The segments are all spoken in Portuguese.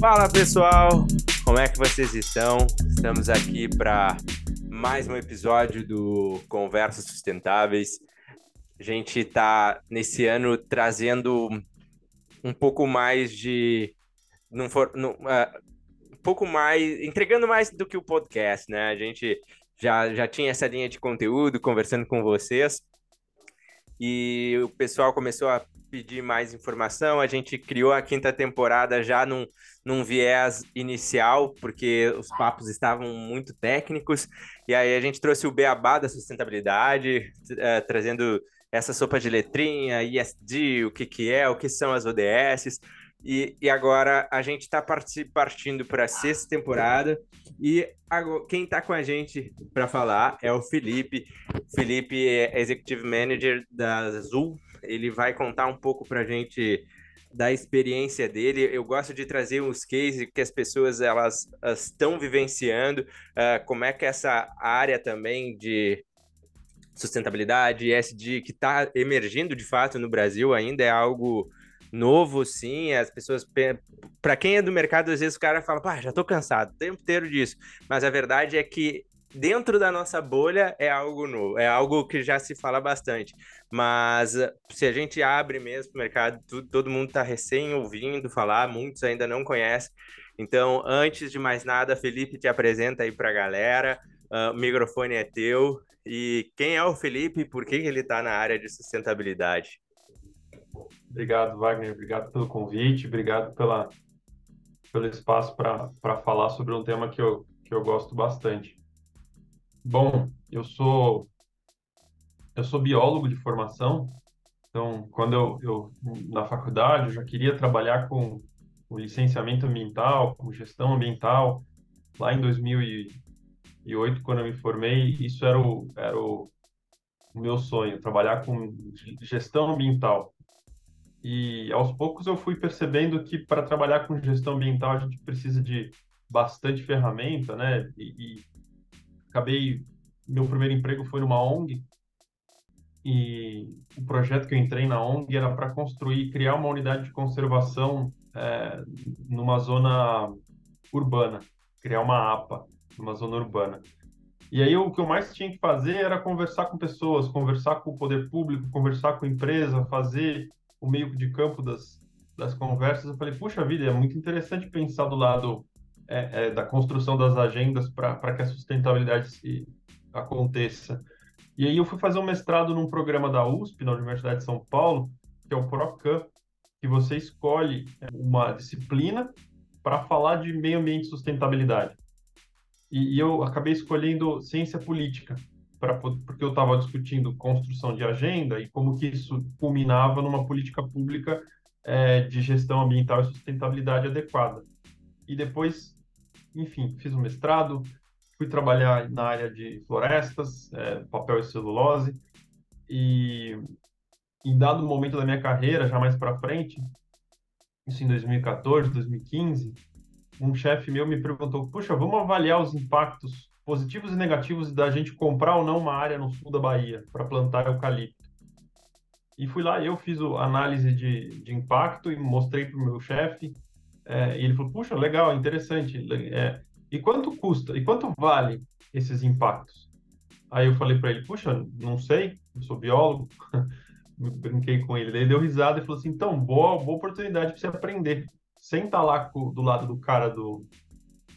Fala pessoal, como é que vocês estão? Estamos aqui para mais um episódio do Conversas Sustentáveis. A gente está nesse ano trazendo um pouco mais de. For, uh, um pouco mais. entregando mais do que o podcast, né? A gente já, já tinha essa linha de conteúdo conversando com vocês e o pessoal começou a pedir mais informação. A gente criou a quinta temporada já num, num viés inicial, porque os papos estavam muito técnicos, e aí a gente trouxe o beabá da sustentabilidade, uh, trazendo essa sopa de letrinha, ISD, o que, que é, o que são as ODS. E, e agora a gente está partindo para a sexta temporada. E agora, quem está com a gente para falar é o Felipe. Felipe é Executive Manager da Azul. Ele vai contar um pouco para a gente da experiência dele. Eu gosto de trazer uns cases que as pessoas elas estão vivenciando, uh, como é que essa área também de sustentabilidade, ESG, que está emergindo de fato no Brasil, ainda é algo novo, sim. As pessoas, para quem é do mercado, às vezes o cara fala, pá, já tô cansado, o tempo inteiro disso. Mas a verdade é que dentro da nossa bolha é algo novo, é algo que já se fala bastante. Mas se a gente abre mesmo o mercado, tudo, todo mundo está recém ouvindo falar, muitos ainda não conhecem. Então, antes de mais nada, Felipe, te apresenta aí para a galera. Uh, o microfone é teu. E quem é o Felipe e por que ele está na área de sustentabilidade? Obrigado, Wagner. Obrigado pelo convite. Obrigado pela, pelo espaço para falar sobre um tema que eu, que eu gosto bastante. Bom, eu sou eu sou biólogo de formação. Então, quando eu, eu na faculdade, eu já queria trabalhar com o licenciamento ambiental, com gestão ambiental. Lá em 2008, quando eu me formei, isso era o, era o, meu sonho, trabalhar com gestão ambiental. E aos poucos eu fui percebendo que para trabalhar com gestão ambiental a gente precisa de bastante ferramenta, né? E, e acabei meu primeiro emprego foi numa ONG e o projeto que eu entrei na ONG era para construir, criar uma unidade de conservação é, numa zona urbana, criar uma APA numa zona urbana. E aí o que eu mais tinha que fazer era conversar com pessoas, conversar com o poder público, conversar com a empresa, fazer o meio de campo das, das conversas, eu falei, puxa vida, é muito interessante pensar do lado é, é, da construção das agendas para que a sustentabilidade se aconteça. E aí eu fui fazer um mestrado num programa da USP, na Universidade de São Paulo, que é o PROCAM, que você escolhe uma disciplina para falar de meio ambiente e sustentabilidade. E, e eu acabei escolhendo ciência política, pra, porque eu estava discutindo construção de agenda e como que isso culminava numa política pública é, de gestão ambiental e sustentabilidade adequada. E depois, enfim, fiz um mestrado, fui trabalhar na área de florestas, é, papel e celulose, e em dado momento da minha carreira, já mais para frente, isso em 2014, 2015, um chefe meu me perguntou: puxa, vamos avaliar os impactos positivos e negativos da gente comprar ou não uma área no sul da Bahia para plantar eucalipto. E fui lá, eu fiz a análise de, de impacto e mostrei para o meu chefe. É, e ele falou: Puxa, legal, interessante. É, e quanto custa? E quanto vale esses impactos? Aí eu falei para ele: Puxa, não sei, eu sou biólogo. Brinquei com ele. Ele deu risada e falou assim: Então, boa, boa oportunidade para você aprender. Senta lá do lado do cara do,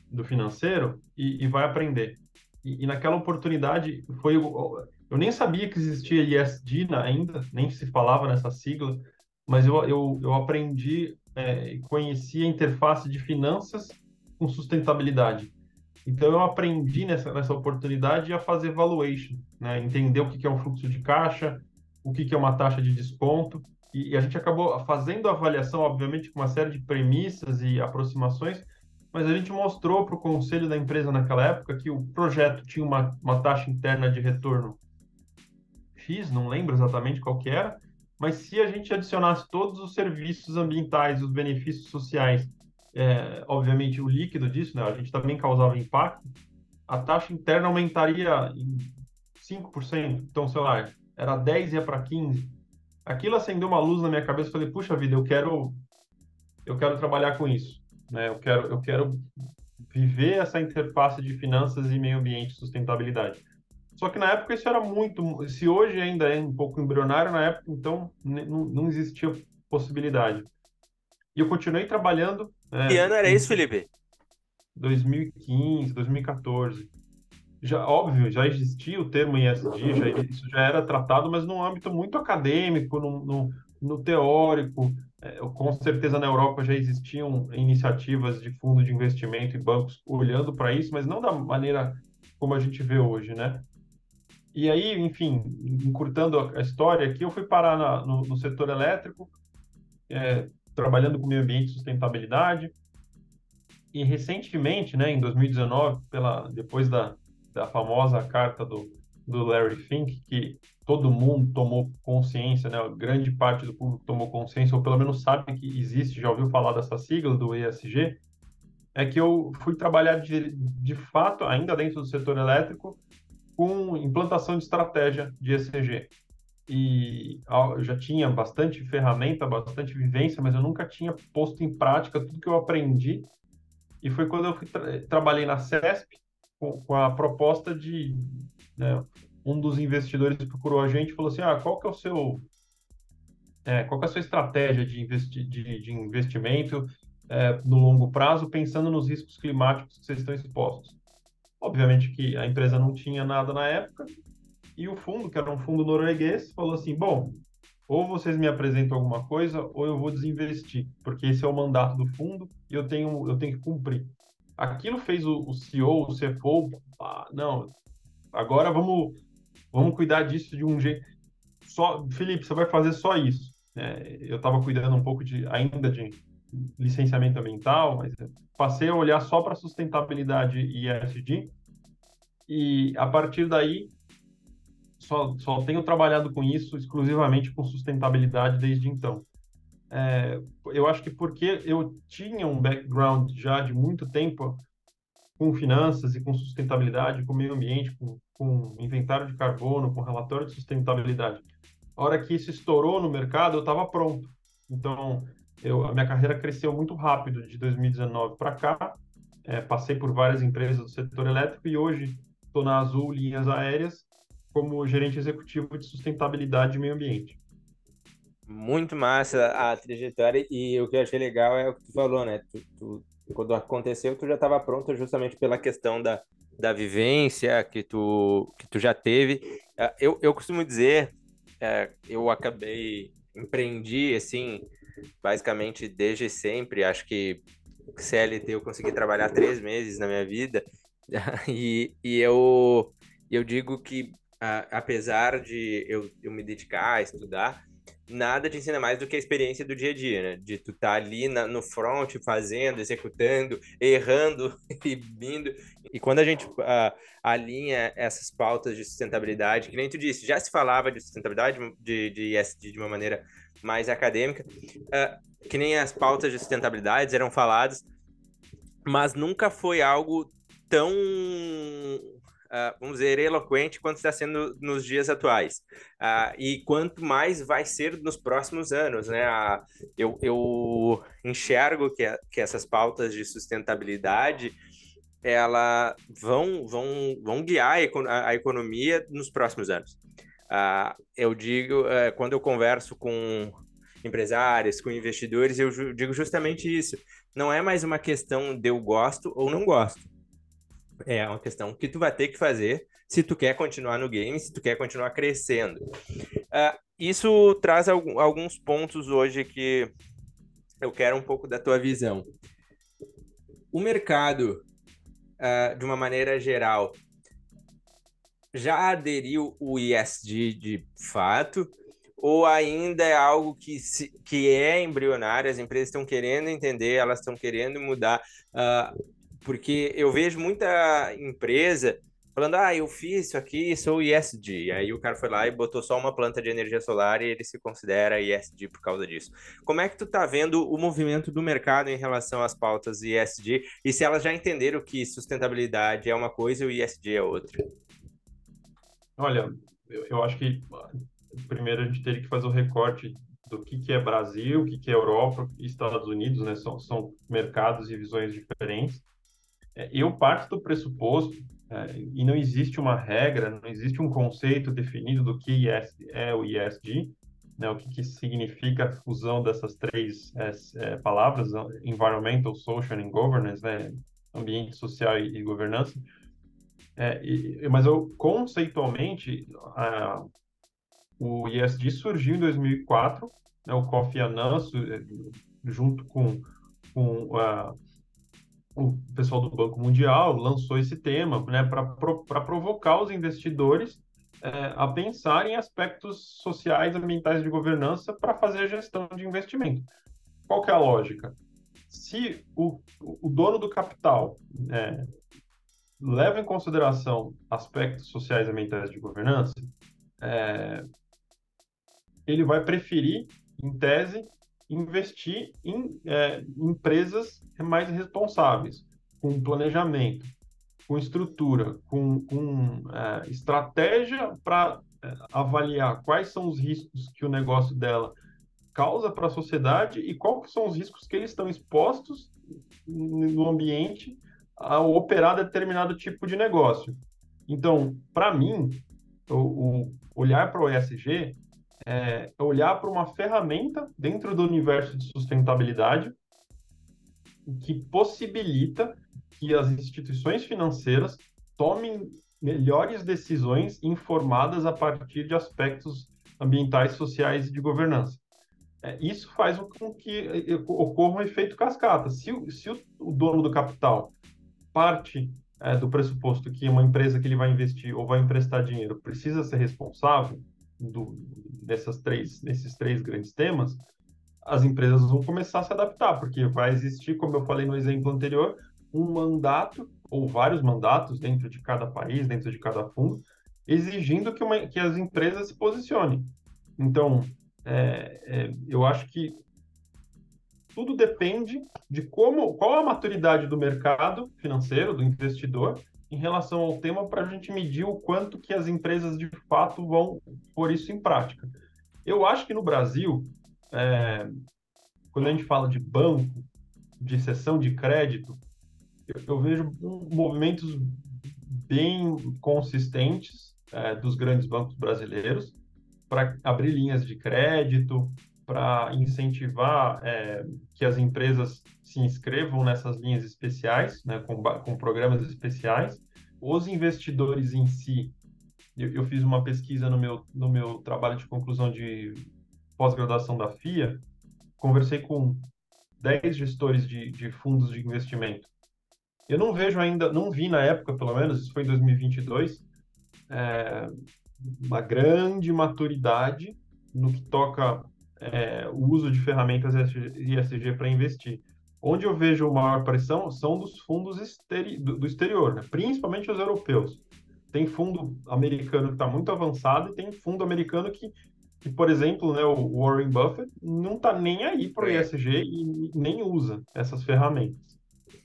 do financeiro e, e vai aprender. E, e, naquela oportunidade foi eu nem sabia que existia ISD ainda, nem se falava nessa sigla, mas eu, eu, eu aprendi é, conheci a interface de finanças com sustentabilidade. Então eu aprendi nessa, nessa oportunidade a fazer valuation, né? entender o que, é um fluxo de caixa, o que é uma taxa de desconto, e, e a gente acabou fazendo a avaliação, obviamente, com uma série de premissas e aproximações, mas a gente mostrou para o conselho da empresa naquela época que o projeto tinha uma, uma taxa interna de retorno X, não lembro exatamente qual que era, mas se a gente adicionasse todos os serviços ambientais, os benefícios sociais, é, obviamente o líquido disso, né, a gente também causava impacto, a taxa interna aumentaria em 5%, então, sei lá, era 10 e ia para 15. Aquilo acendeu uma luz na minha cabeça, falei, puxa vida, eu quero eu quero trabalhar com isso. né? Eu quero, eu quero viver essa interface de finanças e meio ambiente, sustentabilidade. Só que na época isso era muito, se hoje ainda é um pouco embrionário, na época então não, não existia possibilidade. E eu continuei trabalhando. É, que ano era isso, Felipe? 2015, 2014. Já, óbvio, já existia o termo ISD, já, isso já era tratado, mas num âmbito muito acadêmico, no, no, no teórico. É, com certeza na Europa já existiam iniciativas de fundo de investimento e bancos olhando para isso, mas não da maneira como a gente vê hoje, né? E aí, enfim, encurtando a história aqui, eu fui parar na, no, no, setor elétrico, é, trabalhando com meio ambiente e sustentabilidade. E recentemente, né, em 2019, pela, depois da, da famosa carta do, do Larry Fink, que todo mundo tomou consciência, né, grande parte do público tomou consciência, ou pelo menos sabe que existe, já ouviu falar dessa sigla do ESG, é que eu fui trabalhar de, de fato, ainda dentro do setor elétrico, com implantação de estratégia de ESG e eu já tinha bastante ferramenta, bastante vivência, mas eu nunca tinha posto em prática tudo que eu aprendi. E foi quando eu tra trabalhei na CESP com, com a proposta de né, um dos investidores procurou a gente e falou assim: ah, qual que é o seu é, qual que é a sua estratégia de, investi de, de investimento é, no longo prazo, pensando nos riscos climáticos que vocês estão expostos? Obviamente que a empresa não tinha nada na época, e o fundo, que era um fundo norueguês, falou assim: bom, ou vocês me apresentam alguma coisa, ou eu vou desinvestir, porque esse é o mandato do fundo e eu tenho, eu tenho que cumprir. Aquilo fez o, o CEO, o CFO, ah, não, agora vamos, vamos cuidar disso de um jeito. Só, Felipe, você vai fazer só isso. É, eu estava cuidando um pouco de ainda de licenciamento ambiental, mas passei a olhar só para sustentabilidade e ESG. E a partir daí só, só tenho trabalhado com isso exclusivamente com sustentabilidade desde então. É, eu acho que porque eu tinha um background já de muito tempo com finanças e com sustentabilidade, com meio ambiente, com, com inventário de carbono, com relatório de sustentabilidade. A hora que isso estourou no mercado, eu estava pronto. Então, eu, a minha carreira cresceu muito rápido de 2019 para cá. É, passei por várias empresas do setor elétrico e hoje estou na Azul Linhas Aéreas, como gerente executivo de sustentabilidade e meio ambiente. Muito massa a trajetória e o que eu achei legal é o que tu falou, né? Tu, tu, quando aconteceu, tu já estava pronto justamente pela questão da, da vivência que tu, que tu já teve. É, eu, eu costumo dizer, é, eu acabei, empreendi, assim, basicamente desde sempre. Acho que CLT eu consegui trabalhar três meses na minha vida e, e eu, eu digo que apesar de eu, eu me dedicar a estudar, nada te ensina mais do que a experiência do dia a dia, né? De tu estar tá ali na, no front, fazendo, executando, errando e vindo. E quando a gente alinha essas pautas de sustentabilidade, que nem tu disse, já se falava de sustentabilidade de, de ESG de uma maneira mais acadêmica, uh, que nem as pautas de sustentabilidade eram faladas, mas nunca foi algo tão uh, vamos dizer, eloquente quanto está sendo nos dias atuais. Uh, e quanto mais vai ser nos próximos anos, né? Eu, eu enxergo que, que essas pautas de sustentabilidade ela vão, vão, vão guiar a economia nos próximos anos. Uh, eu digo, uh, quando eu converso com empresários, com investidores, eu digo justamente isso. Não é mais uma questão de eu gosto ou não gosto é uma questão que tu vai ter que fazer se tu quer continuar no game, se tu quer continuar crescendo. Uh, isso traz alguns pontos hoje que eu quero um pouco da tua visão. O mercado, uh, de uma maneira geral, já aderiu o ISD de fato? Ou ainda é algo que, se, que é embrionário, as empresas estão querendo entender, elas estão querendo mudar. Uh, porque eu vejo muita empresa falando, ah, eu fiz isso aqui, sou ESG. Aí o cara foi lá e botou só uma planta de energia solar e ele se considera ESG por causa disso. Como é que tu tá vendo o movimento do mercado em relação às pautas ESG e se elas já entenderam que sustentabilidade é uma coisa e o ESG é outra? Olha, eu, eu acho que primeiro a gente teria que fazer o recorte do que, que é Brasil, o que, que é Europa e Estados Unidos, né? São, são mercados e visões diferentes. É, eu parto do pressuposto, é, e não existe uma regra, não existe um conceito definido do que é o ESG, né, o que, que, significa a fusão dessas três é, é, palavras, environmental, social and governance, né, ambiente social e, e governança. É, e, mas eu conceitualmente a, o ESG surgiu em 2004, né, o Kofi Annan é, junto com, com a, o pessoal do Banco Mundial lançou esse tema né, para provocar os investidores é, a pensar em aspectos sociais, ambientais de governança para fazer a gestão de investimento. Qual que é a lógica? Se o, o dono do capital é, leva em consideração aspectos sociais e ambientais de governança, é, ele vai preferir, em tese, investir em é, empresas mais responsáveis, com planejamento, com estrutura, com, com é, estratégia para é, avaliar quais são os riscos que o negócio dela causa para a sociedade e quais são os riscos que eles estão expostos no ambiente ao operar determinado tipo de negócio. Então, para mim, o, o, olhar para o ESG é olhar para uma ferramenta dentro do universo de sustentabilidade que possibilita que as instituições financeiras tomem melhores decisões informadas a partir de aspectos ambientais, sociais e de governança. É, isso faz com que é, ocorra um efeito cascata. Se, se o, o, dono do capital parte é, do pressuposto que uma empresa que ele vai investir ou vai emprestar dinheiro precisa ser responsável do, dessas três, desses três grandes temas, as empresas vão começar a se adaptar, porque vai existir, como eu falei no exemplo anterior, um mandato ou vários mandatos dentro de cada país, dentro de cada fundo, exigindo que, uma, que as empresas se posicionem. Então, é, é, eu acho que tudo depende de como, qual a maturidade do mercado financeiro, do investidor, em relação ao tema, para a gente medir o quanto que as empresas de fato vão pôr isso em prática. Eu acho que no Brasil, é, quando a gente fala de banco, de sessão de crédito, eu, eu vejo movimentos bem consistentes é, dos grandes bancos brasileiros para abrir linhas de crédito, para incentivar é, que as empresas se inscrevam nessas linhas especiais, né, com, com programas especiais. Os investidores em si, eu, eu, fiz uma pesquisa no meu, no meu trabalho de conclusão de pós-graduação da FIA, conversei com 10 gestores de, de fundos de investimento eu não vejo ainda, não vi na época, pelo menos, isso foi em 2022, é, uma grande maturidade no que toca é, o uso de ferramentas ISG para investir. Onde eu vejo maior pressão são dos fundos exteri do, do, exterior, né? principalmente os europeus. Tem fundo americano que está muito avançado e tem fundo americano que, que por exemplo, né, o Warren Buffett não está nem aí para o ESG e nem usa essas ferramentas.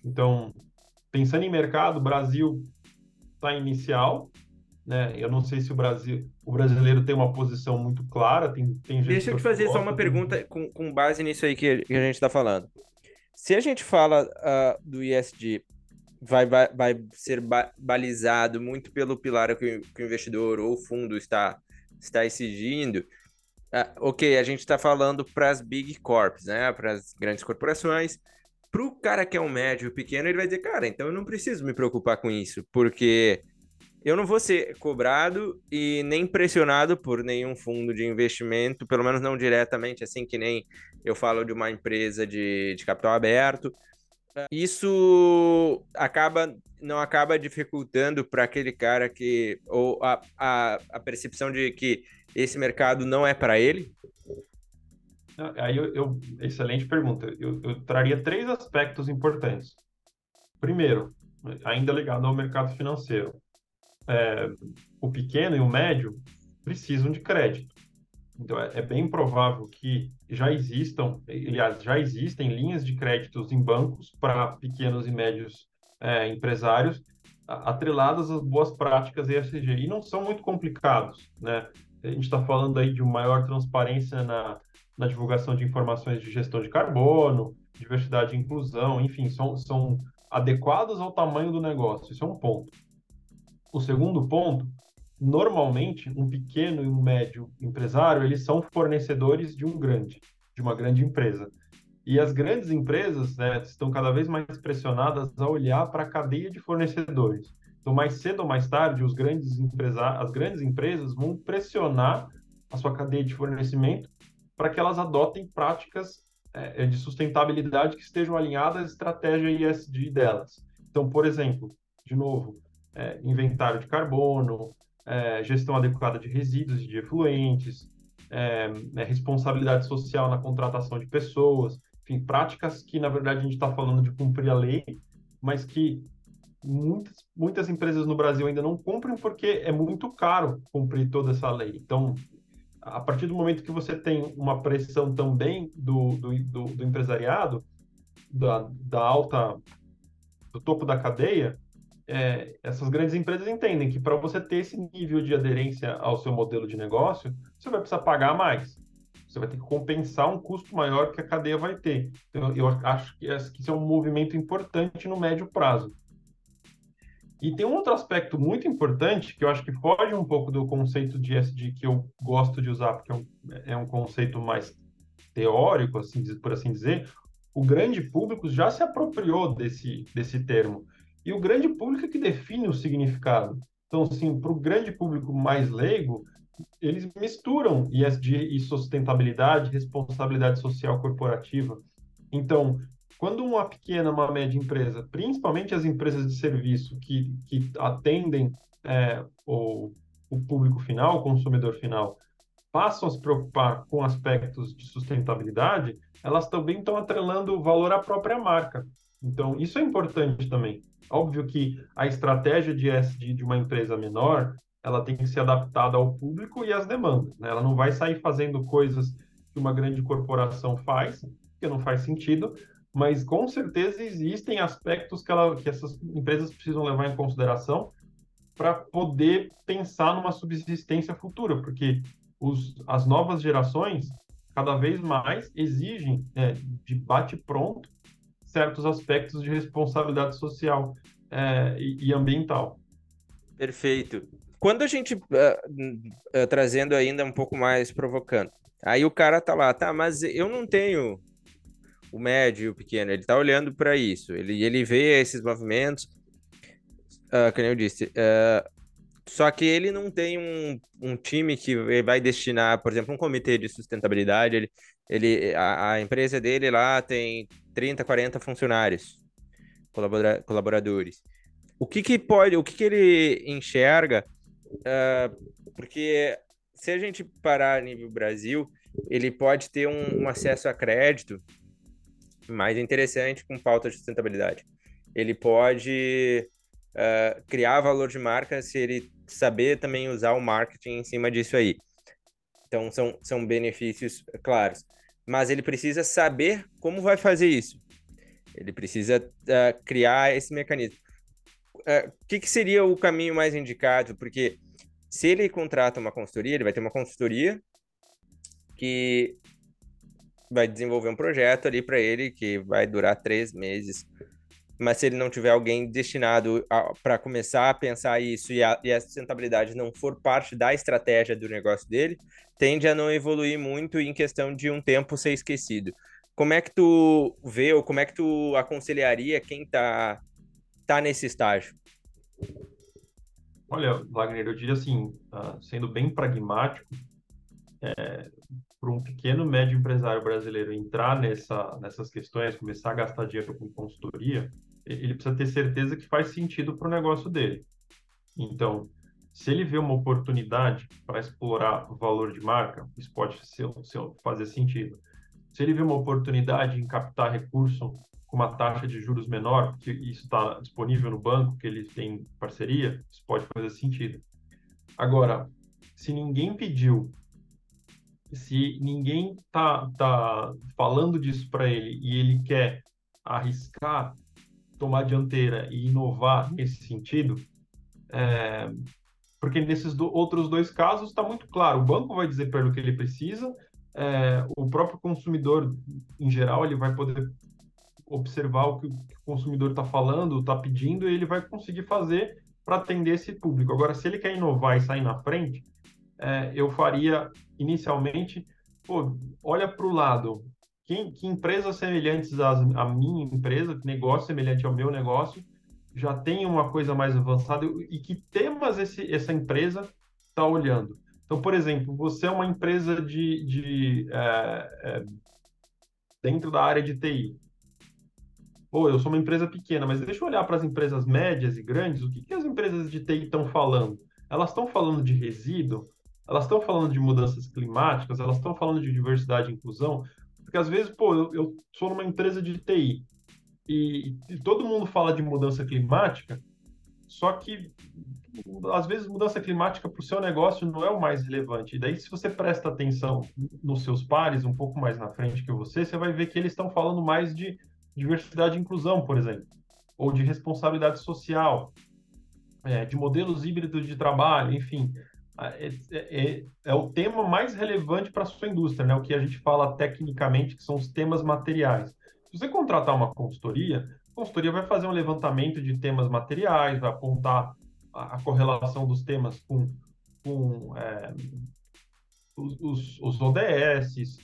Então, pensando em mercado, o Brasil está inicial, né? Eu não sei se o Brasil, o brasileiro tem uma posição muito clara, tem, tem gente Deixa eu te fazer só uma tem... pergunta com, com base nisso aí que, que a gente está falando. Se a gente fala uh, do ISD, vai, vai, vai ser ba balizado muito pelo pilar que, que, o investidor ou o fundo está, está exigindo. Uh, ok, a gente está falando para as big corps, né? Para as grandes corporações Pro cara que é um médio pequeno, ele vai dizer, cara, então eu não preciso me preocupar com isso, porque eu não vou ser cobrado e nem pressionado por nenhum fundo de investimento, pelo menos não diretamente, assim que nem eu falo de uma empresa de, de capital aberto. Isso acaba não acaba dificultando para aquele cara que ou a, a, a percepção de que esse mercado não é para ele, Aí eu, eu excelente pergunta. Eu, eu, traria três aspectos importantes. Primeiro, ainda ligado ao mercado financeiro, é, o pequeno e o médio precisam de crédito. Então é, é, bem provável que já existam, aliás, já existem linhas de créditos em bancos para pequenos e médios é, empresários atreladas às boas práticas ESG e não são muito complicados, né? A gente está falando aí de maior transparência na, na divulgação de informações de gestão de carbono, diversidade e inclusão, enfim, são, são adequados ao tamanho do negócio. Isso é um ponto. O segundo ponto, normalmente, um pequeno e um médio empresário, eles são fornecedores de um grande, de uma grande empresa. E as grandes empresas né, estão cada vez mais pressionadas a olhar para a cadeia de fornecedores. Então, mais cedo ou mais tarde, os grandes as grandes empresas vão pressionar a sua cadeia de fornecimento para que elas adotem práticas é, é, de sustentabilidade que estejam alinhadas à estratégia ISD delas. Então, por exemplo, de novo, é, inventário de carbono, é, gestão adequada de resíduos e de efluentes, é, né, responsabilidade social na contratação de pessoas, enfim, práticas que, na verdade, a gente está falando de cumprir a lei, mas que muitas, muitas empresas no Brasil ainda não cumprem porque é muito caro cumprir toda essa lei. Então, a partir do momento que você tem uma pressão também do, do, do, do empresariado, da, da alta, do topo da cadeia, é, essas grandes empresas entendem que para você ter esse nível de aderência ao seu modelo de negócio, você vai precisar pagar mais. Você vai ter que compensar um custo maior que a cadeia vai ter. Então, eu acho que isso é um movimento importante no médio prazo. E tem um outro aspecto muito importante que eu acho que foge um pouco do conceito de SD que eu gosto de usar, porque é um, é um conceito mais teórico, assim, por assim dizer. O grande público já se apropriou desse, desse termo. E o grande público é que define o significado. Então, assim, para o grande público mais leigo, eles misturam ESG e sustentabilidade, responsabilidade social corporativa. Então, quando uma pequena, uma média empresa, principalmente as empresas de serviço que, que atendem é, o, o público final, o consumidor final, passam a se preocupar com aspectos de sustentabilidade, elas também estão atrelando o valor à própria marca. Então, isso é importante também. Óbvio que a estratégia de SD de uma empresa menor, ela tem que ser adaptada ao público e às demandas. Né? Ela não vai sair fazendo coisas que uma grande corporação faz, porque não faz sentido, mas com certeza existem aspectos que, ela, que essas empresas precisam levar em consideração para poder pensar numa subsistência futura, porque os, as novas gerações cada vez mais exigem é, de bate-pronto certos aspectos de responsabilidade social é, e, e, ambiental. Perfeito. Quando a gente, uh, uh, trazendo ainda um pouco mais provocando, aí o cara tá lá, tá, mas eu não tenho o médio e o pequeno, ele está olhando para isso, ele, ele vê esses movimentos, uh, como eu disse, uh, só que ele não tem um, um time que vai destinar, por exemplo, um comitê de sustentabilidade, ele, ele, a, a empresa dele lá tem 30, 40 funcionários, colabora, colaboradores. O que que pode, o que que ele enxerga, uh, porque se a gente parar nível Brasil, ele pode ter um, um acesso a crédito mais interessante com pauta de sustentabilidade. Ele pode uh, criar valor de marca se ele saber também usar o marketing em cima disso aí. Então, são, são benefícios claros. Mas ele precisa saber como vai fazer isso. Ele precisa uh, criar esse mecanismo. O uh, que, que seria o caminho mais indicado? Porque se ele contrata uma consultoria, ele vai ter uma consultoria que vai desenvolver um projeto ali para ele que vai durar três meses. Mas se ele não tiver alguém destinado para começar a pensar isso e a, e a sustentabilidade não for parte da estratégia do negócio dele, tende a não evoluir muito em questão de um tempo ser esquecido. Como é que tu vê ou como é que tu aconselharia quem está tá nesse estágio? Olha, Wagner, eu diria assim, uh, sendo bem pragmático, é, para um pequeno médio empresário brasileiro entrar nessa, nessas questões, começar a gastar dinheiro com consultoria, ele precisa ter certeza que faz sentido para o negócio dele. Então, se ele vê uma oportunidade para explorar o valor de marca, isso pode ser, ser, fazer sentido. Se ele vê uma oportunidade em captar recurso com uma taxa de juros menor, que isso está disponível no banco, que ele tem parceria, isso pode fazer sentido. Agora, se ninguém pediu se ninguém tá, tá falando disso para ele e ele quer arriscar, tomar dianteira e inovar nesse sentido, é, porque nesses do, outros dois casos está muito claro, o banco vai dizer para ele o que ele precisa, é, o próprio consumidor, em geral, ele vai poder observar o que o consumidor está falando, está pedindo, e ele vai conseguir fazer para atender esse público. Agora, se ele quer inovar e sair na frente, é, eu faria inicialmente, pô, olha para o lado, que, que, empresas semelhantes às, à minha empresa, negócio semelhante ao meu negócio, já tem uma coisa mais avançada e que temas esse, essa empresa está olhando. Então, por exemplo, você é uma empresa de, de é, é, dentro da área de TI. Pô, eu sou uma empresa pequena, mas deixa eu olhar para as empresas médias e grandes. O que, que as empresas de TI estão falando? Elas estão falando de resíduo? Elas estão falando de mudanças climáticas? Elas estão falando de diversidade e inclusão? Porque às vezes, pô, eu, eu sou numa empresa de TI e, e todo mundo fala de mudança climática, só que às vezes mudança climática para o seu negócio não é o mais relevante. E daí, se você presta atenção nos seus pares um pouco mais na frente que você, você vai ver que eles estão falando mais de diversidade e inclusão, por exemplo, ou de responsabilidade social, é, de modelos híbridos de trabalho, enfim. É, é, é, é o tema mais relevante para a sua indústria, né? o que a gente fala tecnicamente, que são os temas materiais. Se você contratar uma consultoria, a consultoria vai fazer um levantamento de temas materiais, vai apontar a, a correlação dos temas com, com é, os, os, ODS,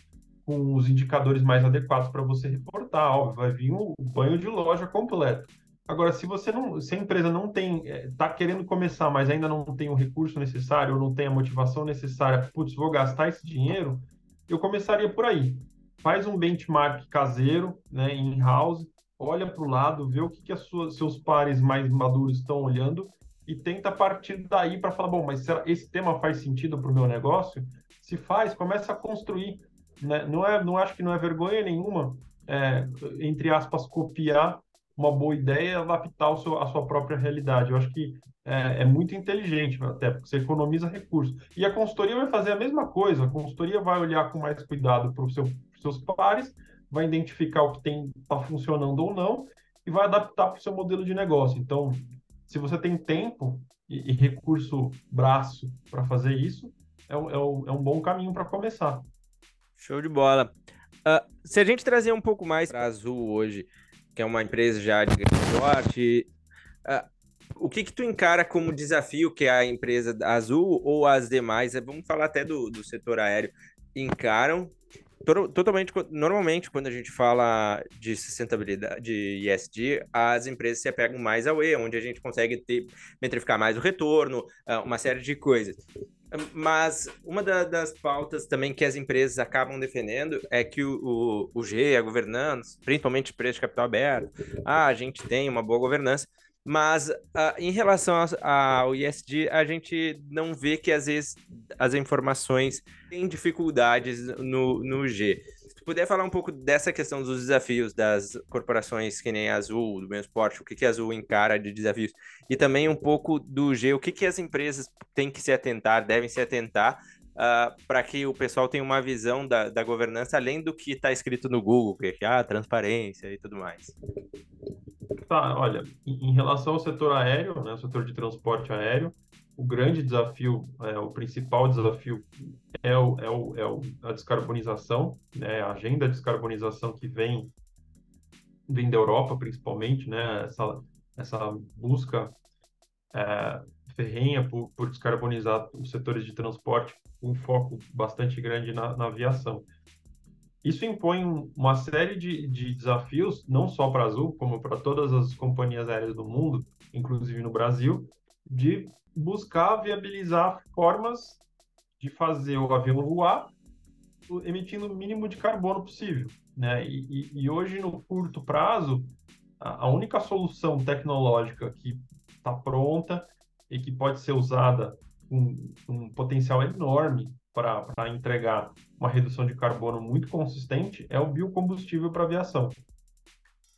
com os indicadores mais adequados para você reportar. Óbvio, vai vir o banho de loja completo. Agora, se você não, se a empresa não tem, está é, querendo começar, mas ainda não tem o recurso necessário, ou não tem a motivação necessária, putz, vou gastar esse dinheiro, eu começaria por aí. Faz um benchmark caseiro, né, in-house, olha para o lado, vê o que, que seus pares mais maduros estão olhando e tenta partir daí para falar, bom, mas será, esse tema faz sentido para o meu negócio? Se faz, começa a construir. Né? Não, é, não acho que não é vergonha nenhuma, é, entre aspas, copiar uma boa ideia e adaptar seu, a sua própria realidade. Eu acho que é, é, muito inteligente, até porque você economiza recursos. E a consultoria vai fazer a mesma coisa. A consultoria vai olhar com mais cuidado para os seu, seus pares, vai identificar o que está funcionando ou não e vai adaptar para o seu modelo de negócio. Então, se você tem tempo e, e recurso braço para fazer isso, é, um, é, é um bom caminho para começar. Show de bola. Uh, se a gente trazer um pouco mais para Azul hoje, que é uma empresa já de grande porte, uh, o que que tu encara como desafio que a empresa Azul ou as demais, vamos falar até do, do setor aéreo, encaram totalmente, normalmente, quando a gente fala de sustentabilidade, de ESG, as empresas se apegam mais ao E, onde a gente consegue ter, metrificar mais o retorno, ah, uma série de coisas. Mas uma da, das pautas também que as empresas acabam defendendo é que o, o, o G, a governança, principalmente preço de capital aberto, ah, a gente tem uma boa governança, mas uh, em relação ao ISD, a gente não vê que às vezes as informações têm dificuldades no, no G. Se puder falar um pouco dessa questão dos desafios das corporações que nem a Azul, do mesmo esporte, o que, que a Azul encara de desafios, e também um pouco do G, o que, que as empresas têm que se atentar, devem se atentar, uh, ah, para que o pessoal tenha uma visão da, da governança além do que está escrito no Google, que é ah, transparência e tudo mais. Tá, olha, em relação ao setor aéreo, né, o setor de transporte aéreo, o grande desafio, é, o principal desafio é, o, é, o, é o, a descarbonização, né, a agenda de descarbonização que vem, vem da Europa, principalmente, né, essa, essa busca é, ferrenha por, por descarbonizar os setores de transporte, um foco bastante grande na, na aviação. Isso impõe uma série de, de desafios, não só para a Azul, como para todas as companhias aéreas do mundo, inclusive no Brasil, de buscar viabilizar formas de fazer o avião voar emitindo o mínimo de carbono possível. Né? E, e, e hoje, no curto prazo, a, a única solução tecnológica que está pronta e que pode ser usada com um potencial enorme para entregar uma redução de carbono muito consistente é o biocombustível para aviação.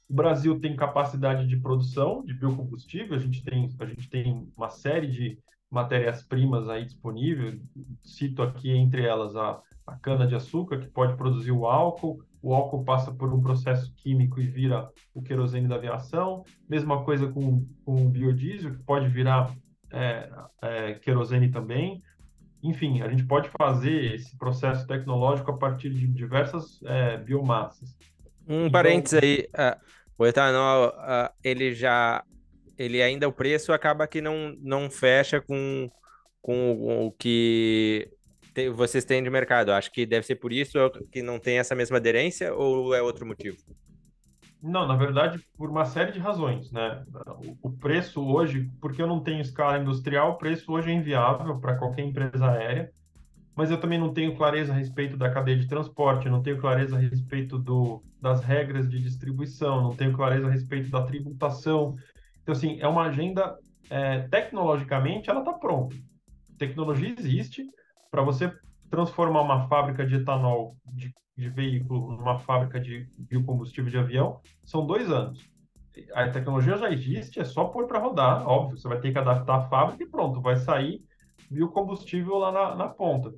O Brasil tem capacidade de produção de biocombustível, a gente tem, a gente tem uma série de matérias-primas aí disponível, cito aqui entre elas a, a cana-de-açúcar, que pode produzir o álcool, o álcool passa por um processo químico e vira o querosene da aviação, mesma coisa com, com o biodiesel, que pode virar é, é, querosene também, enfim, a gente pode fazer esse processo tecnológico a partir de diversas é, biomassas. Um então... parênteses aí, uh, o etanol, uh, ele já, ele ainda o preço acaba que não, não fecha com, com o que te, vocês têm de mercado. Acho que deve ser por isso que não tem essa mesma aderência ou é outro motivo? Não, na verdade, por uma série de razões, né? O preço hoje, porque eu não tenho escala industrial, o preço hoje é inviável para qualquer empresa aérea, mas eu também não tenho clareza a respeito da cadeia de transporte, não tenho clareza a respeito do, das regras de distribuição, não tenho clareza a respeito da tributação. Então, assim, é uma agenda, é, tecnologicamente, ela está pronta. Tecnologia existe para você transformar uma fábrica de etanol de de veículo numa fábrica de biocombustível de avião são dois anos. A tecnologia já existe, é só pôr para rodar, óbvio, você vai ter que adaptar a fábrica e pronto, vai sair biocombustível lá na, na ponta.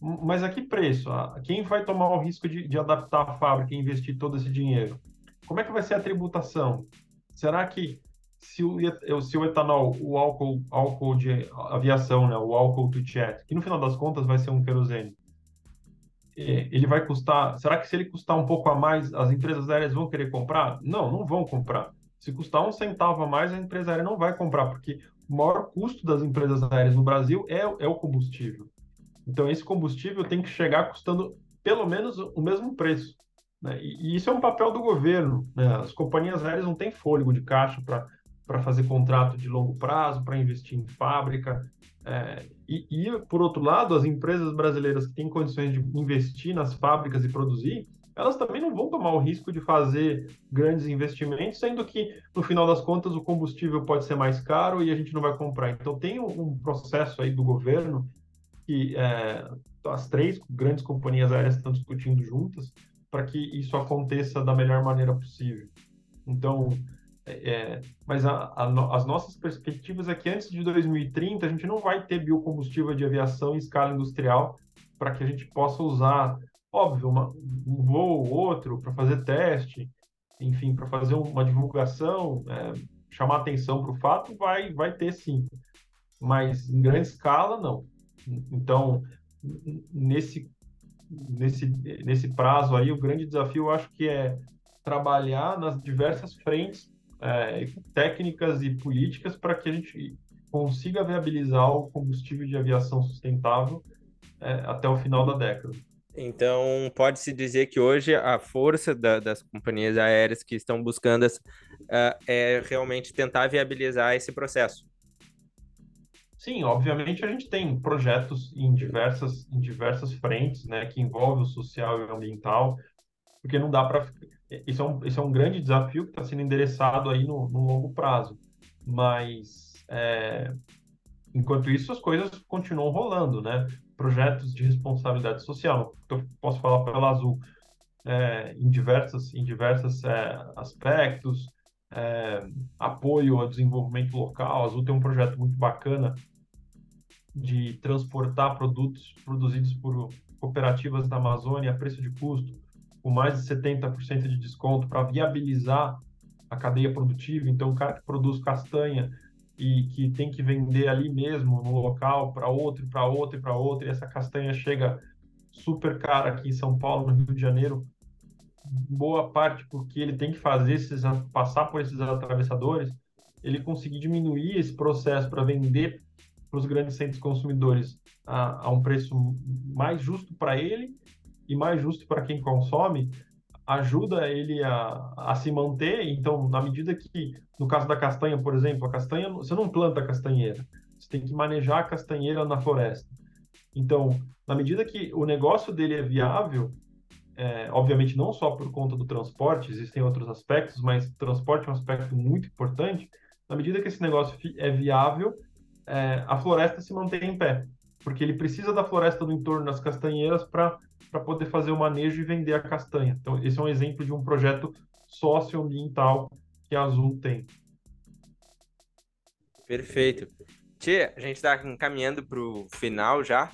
Mas a que preço? Quem vai tomar o risco de, de adaptar a fábrica e investir todo esse dinheiro? Como é que vai ser a tributação? Será que se o, se o etanol, o álcool, álcool de aviação, né, o álcool to jet, que no final das contas vai ser um querosene, ele vai custar. Será que se ele custar um pouco a mais, as empresas aéreas vão querer comprar? Não, não vão comprar. Se custar um centavo a mais, a empresa aérea não vai comprar, porque o maior custo das empresas aéreas no Brasil é, é o combustível. Então, esse combustível tem que chegar custando pelo menos o mesmo preço. Né? E, e, isso é um papel do governo. Né? As companhias aéreas não têm fôlego de caixa para fazer contrato de longo prazo, para investir em fábrica. É, e, e, por outro lado, as empresas brasileiras que têm condições de investir nas fábricas e produzir, elas também não vão tomar o risco de fazer grandes investimentos, sendo que, no final das contas, o combustível pode ser mais caro e a gente não vai comprar. Então, tem um processo aí do governo que é, as três grandes companhias aéreas estão discutindo juntas para que isso aconteça da melhor maneira possível. Então, é, mas a, a, as nossas perspectivas é que antes de 2030 a gente não vai ter biocombustível de aviação em escala industrial para que a gente possa usar, óbvio, uma, um voo ou outro para fazer teste, enfim, para fazer uma divulgação, é, chamar atenção para o fato, vai, vai ter sim, mas em grande escala não. Então, nesse, nesse, nesse prazo aí, o grande desafio eu acho que é trabalhar nas diversas frentes é, técnicas e políticas para que a gente consiga viabilizar o combustível de aviação sustentável é, até o final da década. Então, pode-se dizer que hoje a força da, das companhias aéreas que estão buscando uh, é realmente tentar viabilizar esse processo. Sim, obviamente a gente tem projetos em diversas, em diversas frentes, né, que envolvem o social e o ambiental, porque não dá para isso é um, isso é um grande desafio que está sendo endereçado aí no, no longo prazo. Mas, é, enquanto isso, as coisas continuam rolando, né? Projetos de responsabilidade social, eu posso falar pela Azul, é, em diversos em diversos é, aspectos, é, apoio ao desenvolvimento local. A Azul tem um projeto muito bacana de transportar produtos produzidos por cooperativas da Amazônia a preço de custo com mais de 70% de desconto para viabilizar a cadeia produtiva. Então, o cara que produz castanha e que tem que vender ali mesmo no local para outro, para outro e para outro, e essa castanha chega super cara aqui em São Paulo, no Rio de Janeiro, boa parte porque ele tem que fazer esses, passar por esses atravessadores, ele conseguir diminuir esse processo para vender para os grandes centros consumidores a, a um preço mais justo para ele e mais justo para quem consome, ajuda ele a, a se manter. Então, na medida que, no caso da castanha, por exemplo, a castanha, você não planta a castanheira, você tem que manejar a castanheira na floresta. Então, na medida que o negócio dele é viável, é, obviamente não só por conta do transporte, existem outros aspectos, mas transporte é um aspecto muito importante. Na medida que esse negócio é viável, é, a floresta se mantém em pé, porque ele precisa da floresta do entorno das castanheiras para poder fazer o manejo e vender a castanha. Então, esse é um exemplo de um projeto socioambiental que a Azul tem. Perfeito. Tia, a gente está caminhando para o final já.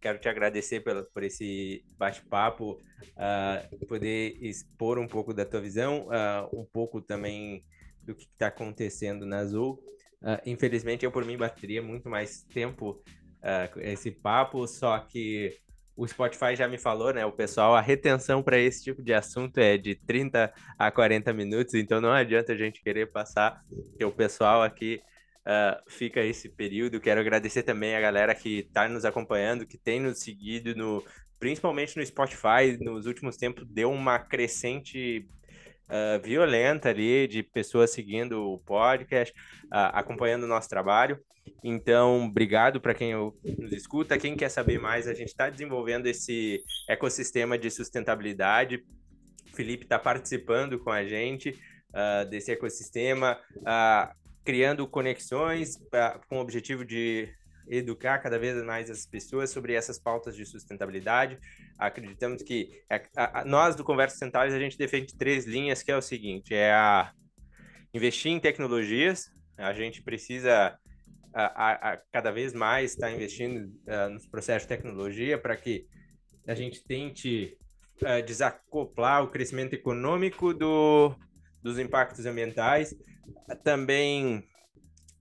Quero te agradecer pela, por esse bate-papo, uh, poder expor um pouco da tua visão, uh, um pouco também do que está acontecendo na Azul. Uh, infelizmente, eu por mim bateria muito mais tempo uh, esse papo, só que o Spotify já me falou, né? O pessoal, a retenção para esse tipo de assunto é de 30 a 40 minutos, então não adianta a gente querer passar, porque o pessoal aqui uh, fica esse período. Quero agradecer também a galera que está nos acompanhando, que tem nos seguido, no, principalmente no Spotify, nos últimos tempos deu uma crescente uh, violenta ali de pessoas seguindo o podcast, uh, acompanhando o nosso trabalho. Então, obrigado para quem nos escuta. Quem quer saber mais, a gente está desenvolvendo esse ecossistema de sustentabilidade. O Felipe está participando com a gente uh, desse ecossistema, uh, criando conexões uh, com o objetivo de educar cada vez mais as pessoas sobre essas pautas de sustentabilidade. Acreditamos que é, a, a, nós do Conversa Sustentáveis a gente defende três linhas, que é o seguinte: é a investir em tecnologias. A gente precisa a, a, cada vez mais está investindo uh, nos processos de tecnologia para que a gente tente uh, desacoplar o crescimento econômico do, dos impactos ambientais. Também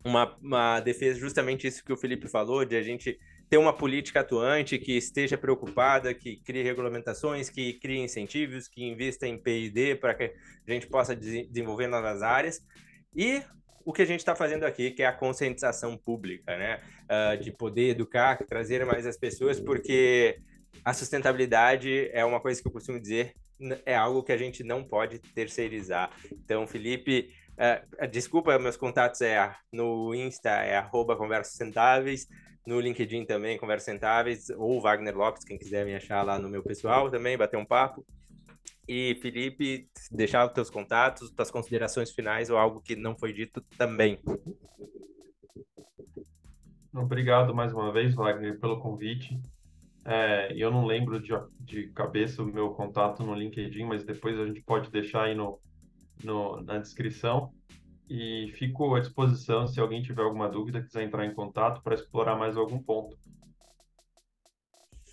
uma, uma defesa, justamente isso que o Felipe falou, de a gente ter uma política atuante que esteja preocupada, que crie regulamentações, que crie incentivos, que invista em P&D para que a gente possa desenvolver novas áreas. E o que a gente está fazendo aqui, que é a conscientização pública, né? Uh, de poder educar, trazer mais as pessoas, porque a sustentabilidade é uma coisa que eu costumo dizer, é algo que a gente não pode terceirizar. Então, Felipe, uh, desculpa, meus contatos é no Insta, é arroba Conversas Sustentáveis, no LinkedIn também, Conversas Sustentáveis, ou Wagner Lopes, quem quiser me achar lá no meu pessoal também, bater um papo. E, Felipe, deixar os teus contatos, tuas considerações finais ou algo que não foi dito também. Obrigado mais uma vez, Wagner, pelo convite. É, eu não lembro de, de cabeça o meu contato no LinkedIn, mas depois a gente pode deixar aí no, no, na descrição. E fico à disposição se alguém tiver alguma dúvida, quiser entrar em contato para explorar mais algum ponto.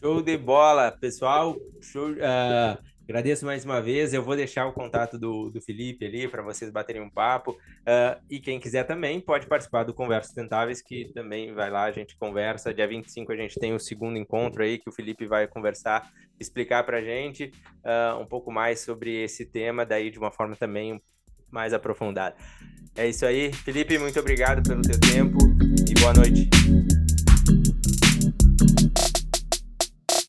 Show de bola, pessoal. Show, uh, Agradeço mais uma vez. Eu vou deixar o contato do, do Felipe ali para vocês baterem um papo. Uh, e quem quiser também pode participar do Conversas Sustentáveis, que também vai lá, a gente conversa. Dia 25 a gente tem o segundo encontro aí que o Felipe vai conversar, explicar para a gente uh, um pouco mais sobre esse tema, daí de uma forma também mais aprofundada. É isso aí. Felipe, muito obrigado pelo teu tempo e boa noite.